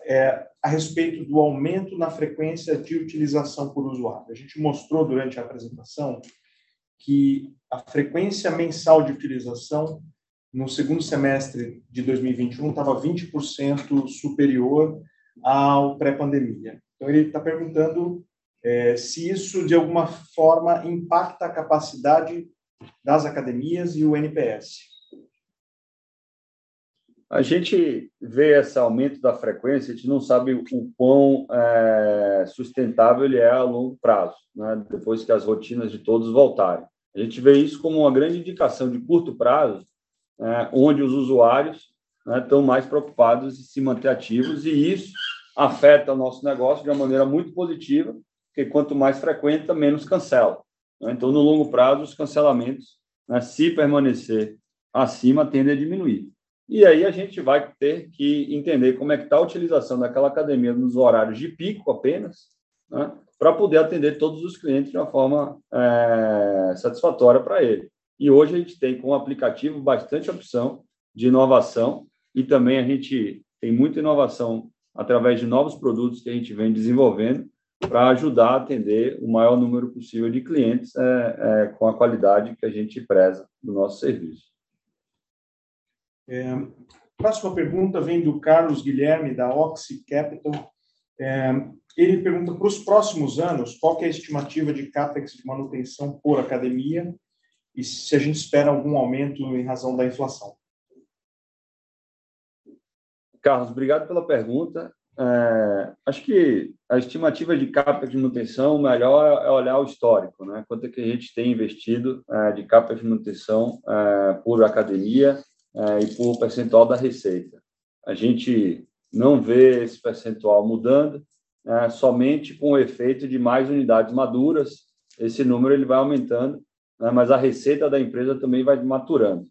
é, a respeito do aumento na frequência de utilização por usuário. A gente mostrou durante a apresentação que a frequência mensal de utilização no segundo semestre de 2021 estava 20% superior ao pré-pandemia. Então, ele está perguntando é, se isso, de alguma forma, impacta a capacidade das academias e o NPS? A gente vê esse aumento da frequência, a gente não sabe o quão é, sustentável ele é a longo prazo, né? depois que as rotinas de todos voltarem. A gente vê isso como uma grande indicação de curto prazo, onde os usuários né, estão mais preocupados em se manter ativos, e isso afeta o nosso negócio de uma maneira muito positiva, porque quanto mais frequenta, menos cancela. Né? Então, no longo prazo, os cancelamentos, né, se permanecer acima, tendem a diminuir. E aí a gente vai ter que entender como é que está a utilização daquela academia nos horários de pico apenas, né, para poder atender todos os clientes de uma forma é, satisfatória para ele. E hoje a gente tem com o aplicativo bastante opção de inovação e também a gente tem muita inovação através de novos produtos que a gente vem desenvolvendo para ajudar a atender o maior número possível de clientes é, é, com a qualidade que a gente preza do nosso serviço. É, próxima pergunta vem do Carlos Guilherme, da Oxy Capital. É, ele pergunta para os próximos anos qual é a estimativa de CAPEX de manutenção por academia e se a gente espera algum aumento em razão da inflação. Carlos, obrigado pela pergunta. É, acho que a estimativa de CAPEX de manutenção, melhor é olhar o histórico, né? quanto é que a gente tem investido é, de CAPEX de manutenção é, por academia é, e por percentual da receita. A gente não vê esse percentual mudando, é, somente com o efeito de mais unidades maduras, esse número ele vai aumentando, né? mas a receita da empresa também vai maturando.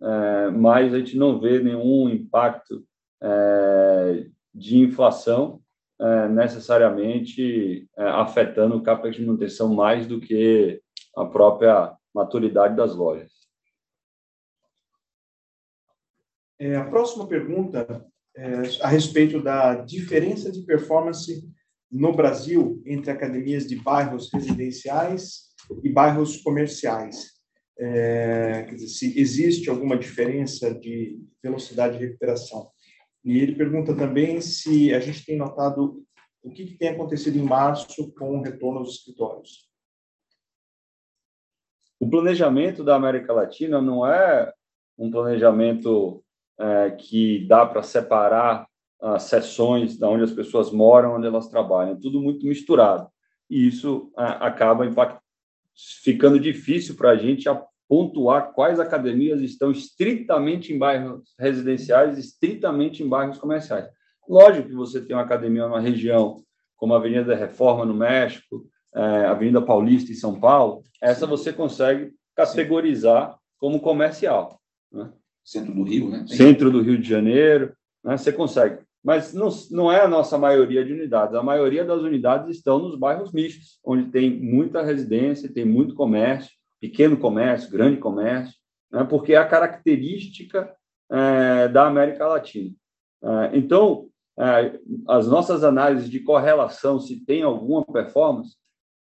É, mas a gente não vê nenhum impacto é, de inflação é, necessariamente é, afetando o CAPEX de manutenção mais do que a própria maturidade das lojas. É, a próxima pergunta é a respeito da diferença de performance no Brasil entre academias de bairros residenciais e bairros comerciais. É, quer dizer, se existe alguma diferença de velocidade de recuperação. E ele pergunta também se a gente tem notado o que, que tem acontecido em março com o retorno aos escritórios. O planejamento da América Latina não é um planejamento é, que dá para separar as sessões da onde as pessoas moram, onde elas trabalham, é tudo muito misturado. E isso é, acaba impact... ficando difícil para a gente pontuar quais academias estão estritamente em bairros residenciais, estritamente em bairros comerciais. Lógico que você tem uma academia numa região como a Avenida da Reforma no México, é, Avenida Paulista em São Paulo, essa você consegue categorizar Sim. como comercial. Né? Centro do Rio, né? Centro do Rio de Janeiro, né? você consegue. Mas não, não é a nossa maioria de unidades. A maioria das unidades estão nos bairros mistos, onde tem muita residência, tem muito comércio, pequeno comércio, grande comércio, né, porque é a característica é, da América Latina. É, então, é, as nossas análises de correlação, se tem alguma performance,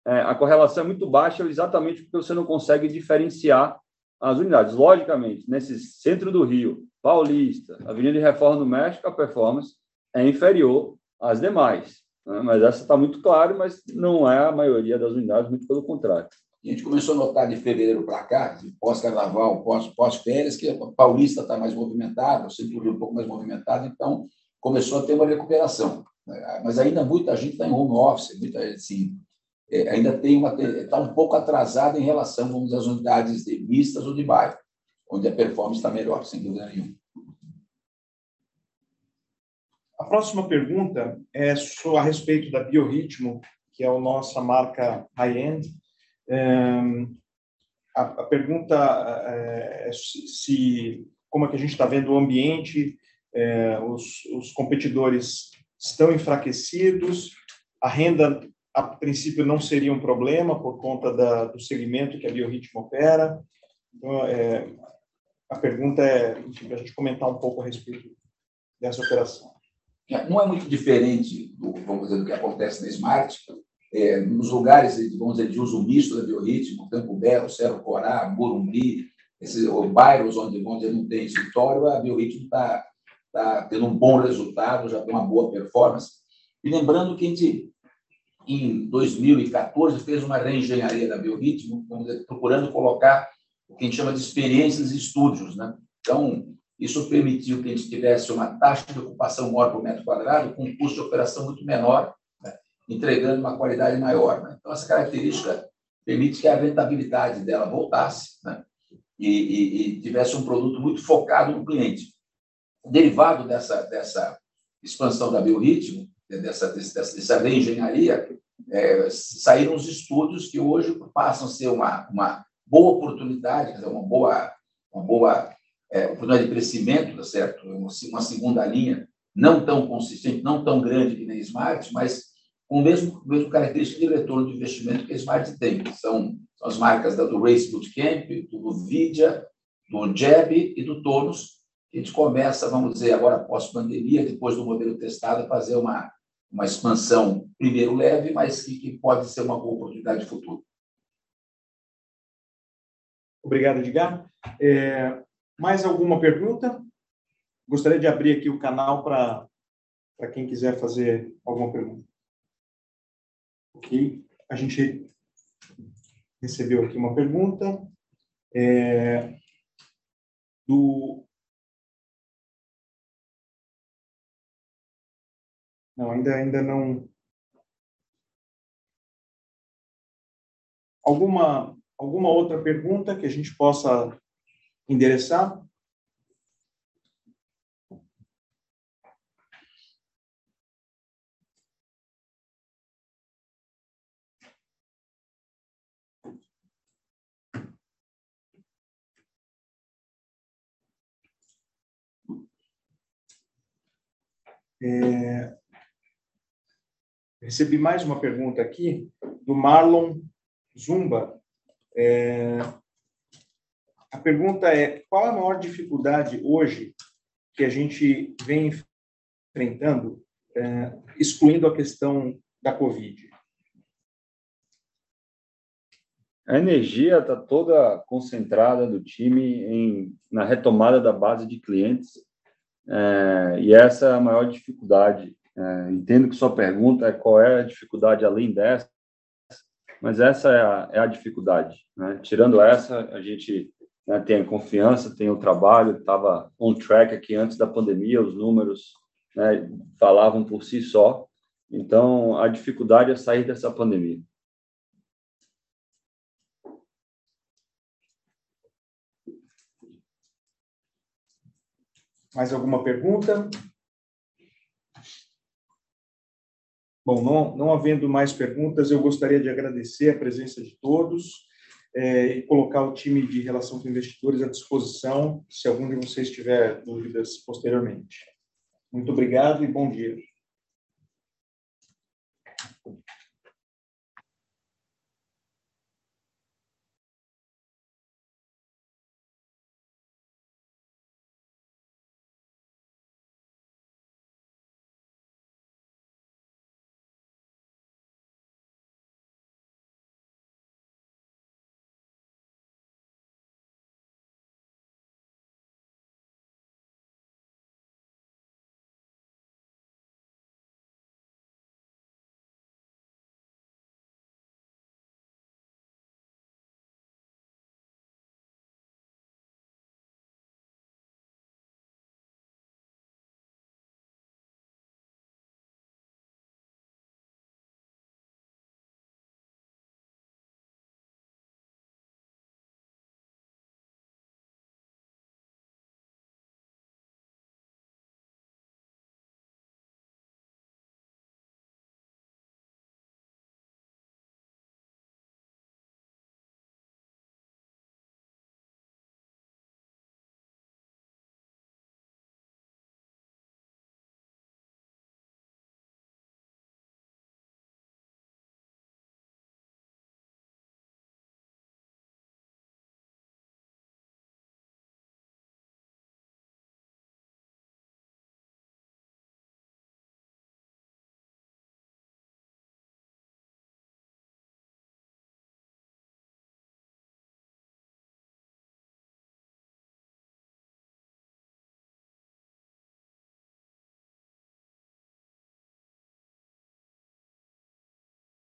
é, a correlação é muito baixa exatamente porque você não consegue diferenciar as unidades. Logicamente, nesse centro do Rio, Paulista, Avenida de Reforma do México, a performance é inferior às demais. Né? Mas essa está muito clara, mas não é a maioria das unidades, muito pelo contrário. A gente começou a notar de fevereiro para cá, pós-carnaval, pós-férias, que a Paulista está mais movimentada, o Centro um pouco mais movimentado, então começou a ter uma recuperação. Mas ainda muita gente está em home office, muita, assim, é, ainda tem uma está um pouco atrasada em relação vamos às unidades de mistas ou de bairro, onde a performance está melhor, sem dúvida nenhuma. A próxima pergunta é a respeito da Biorritmo, que é a nossa marca high-end, a, a, pergunta é, é se, como é que a gente está vendo o ambiente, é, os, os competidores estão enfraquecidos, a renda a princípio não seria um problema por conta da, do segmento que a Biorritmo opera. Então, é, a pergunta é, para a gente comentar um pouco a respeito dessa operação. Não é muito diferente do, vamos dizer, do que acontece na Smart, é, nos lugares, vamos dizer, de uso misto da biorritmo, Campo Belo, Cerro Corá, Morumbi, esses bairros onde, onde não tem escritório, a biorritmo está tá tendo um bom resultado, já tem uma boa performance. E lembrando que a gente, em 2014, fez uma reengenharia da biorritmo, procurando colocar o que a gente chama de experiências e estúdios. Né? Então, isso permitiu que a gente tivesse uma taxa de ocupação maior por metro quadrado, com um custo de operação muito menor, entregando uma qualidade maior. Né? Então, essa característica permite que a rentabilidade dela voltasse né? e, e, e, tivesse um produto muito focado no cliente. Derivado dessa, dessa expansão da Biorritmo, dessa, dessa, dessa reengenharia, é, saíram os estudos que hoje passam a ser uma, uma boa oportunidade, uma boa, uma boa é, oportunidade de crescimento, tá certo? Uma, uma segunda linha, não tão consistente, não tão grande que nem Smart, mas com o mesmo, mesmo característica de retorno de investimento que a Smart tem. São, são as marcas do Race Bootcamp, do Nvidia, do Jab e do Tonus. A gente começa, vamos dizer, agora pós-pandemia, depois do modelo testado, a fazer uma, uma expansão primeiro leve, mas que, que pode ser uma boa oportunidade de futuro. Obrigado, Edgar. É, mais alguma pergunta? Gostaria de abrir aqui o canal para quem quiser fazer alguma pergunta. Ok. A gente recebeu aqui uma pergunta é, do. Não, ainda, ainda não. Alguma, alguma outra pergunta que a gente possa endereçar? É... Recebi mais uma pergunta aqui do Marlon Zumba. É... A pergunta é: qual a maior dificuldade hoje que a gente vem enfrentando, é, excluindo a questão da Covid? A energia está toda concentrada do time em, na retomada da base de clientes é, e essa é a maior dificuldade. É, entendo que sua pergunta é qual é a dificuldade além dessa, mas essa é a, é a dificuldade. Né? Tirando essa, a gente né, tem a confiança, tem o trabalho, estava on track aqui antes da pandemia, os números né, falavam por si só. Então, a dificuldade é sair dessa pandemia. Mais alguma pergunta? Bom, não, não havendo mais perguntas, eu gostaria de agradecer a presença de todos é, e colocar o time de relação com investidores à disposição, se algum de vocês tiver dúvidas posteriormente. Muito obrigado e bom dia.